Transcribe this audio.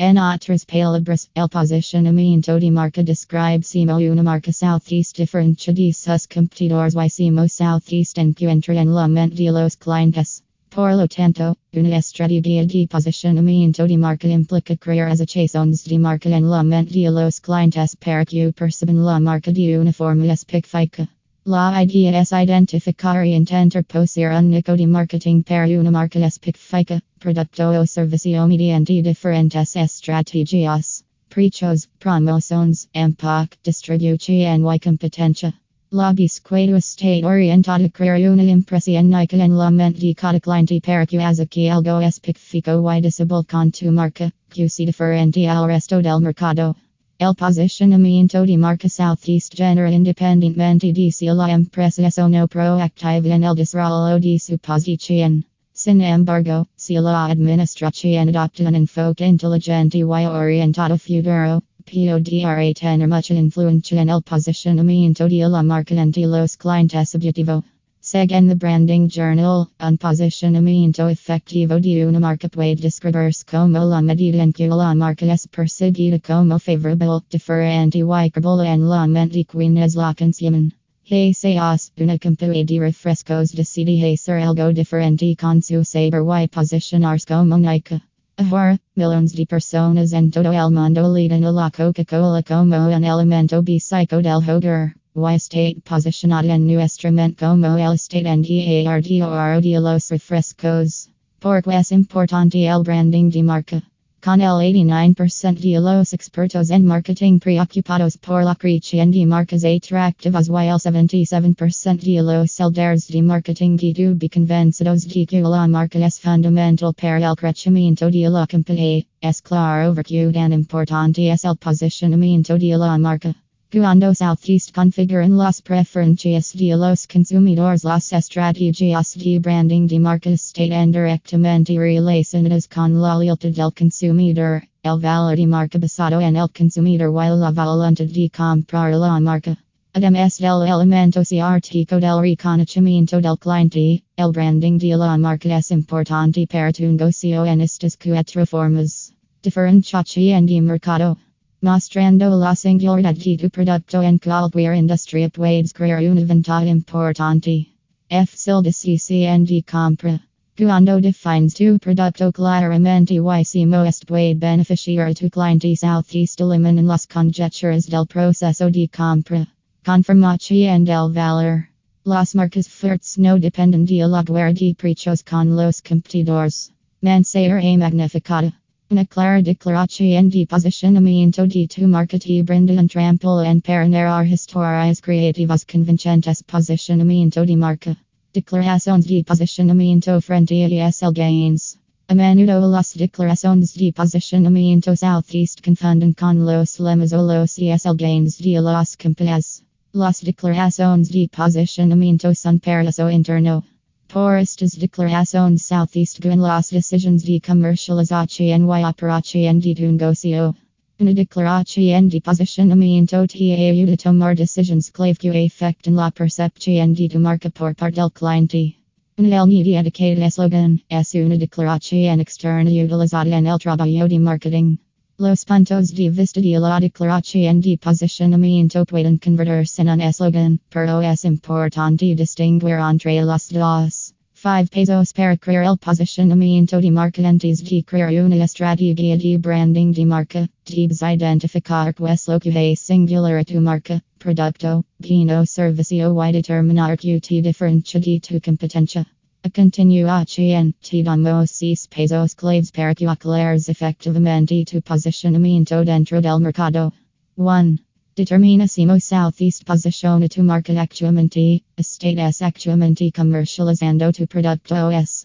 En otras palabras, el posicionamiento de marca describe simo una marca southeast diferente de sus competidores y simo southeast encuentra en la mente de los clientes. Por lo tanto, una estrategia de posicionamiento de marca implica crear asociaciones de marca en la mente de los clientes para que perciban la marca de una forma específica. La idea es identificar y intentar poseer un nicho de marketing para una marca específica, producto o servicio mediante diferentes estrategias, precios, promociones, empaque, distribución y competencia. La búsqueda está orientada crear una impresión única en la mente cada cliente para que que algo específico y visible con tu marca, que se diferente al resto del mercado. El posicionamiento de marca Southeast genera independientemente de si la empresa no proactiva en el desarrollo de su posición. Sin embargo, si la administración adopta un enfoque inteligente y orientado futuro, podrá tener mucha influencia en el posicionamiento de la marca ante los clientes objetivo. Según the Branding Journal, un posicionamiento efectivo de una marca puede describirse como la medida en que la marca es percibida como favorable, diferente y creíble en la mente quienes la consumen. Seas una compañía de refrescos de decide hacer algo diferente con su saber y posicionarse como única. Ahora, millones de personas en todo el mundo leen a la Coca-Cola como un elemento básico del hogar. Y state posicionada en nuestra mente como el state en oro de los refrescos. Porque es importante el branding de marca. Con el 89% de los expertos en marketing preocupados por la creación de marcas atractivas y el 77% de los líderes de marketing que convencidos de que la marca es fundamental para el crecimiento de la compañía. Es claro que tan importante es el posicionamiento de la marca. Cuando Southeast configuran las preferencias de los consumidores las estrategias de branding de marca están directamente relacionadas con la lealtad del consumidor, el valor de marca basado en el consumidor y la voluntad de comprar la marca. Además del elemento científico del reconocimiento del cliente, el branding de la marca es importante para tu negocio en estas cuatro formas. Diferenciación de mercado. Mostrando la singularidad de tu producto en cualquier industria puedes crear una ventaja importante. Fácil decisión de compra. Cuando defines tu producto claramente y si most puede beneficiar a tu cliente Southeast eliminan las conjeturas del proceso de compra. Confirmación del valor. Las marcas fuertes no dependen de la guerra de precios con los competidores. Mensaje magnificada. Una clara declaración de posicionamiento de tu marca brinda un trampolín para narrar historias creativas convincentes posicionamiento de marca. Declaraciones de posicionamiento frente a ESL Gains. A menudo las declaraciones de posicionamiento Southeast confunden con los lemas o los ESL Gains de las compañías. Las declaraciones de posicionamiento son para uso interno. Por estas declaraciones Southeast en las decisiones de comercialización y operación de tu negocio. Una declaración de posicionamiento te ayuda a tomar decisiones clave que afectan la percepción de tu marca por parte del cliente. Una línea dedicada eslogan es una declaración externa utilizada en el trabajo de marketing. Los puntos de vista de la declaración de posicionamiento pueden convertirse en un eslogan, pero es importante distinguir entre los dos. 5 pesos para crear el posicionamiento de marca antes de crear una estrategia de branding de marca. Debes identificar qué es lo que es singular a tu marca, producto, bien o servicio y determinar que te diferencia de tu competencia. A continuación, te damos 6 pesos claves para que aclares efectivamente tu posicionamiento dentro del mercado. 1. determina Determinasimo Southeast posiciona tu marca actualmente, estates actualmente comercializando tu producto es.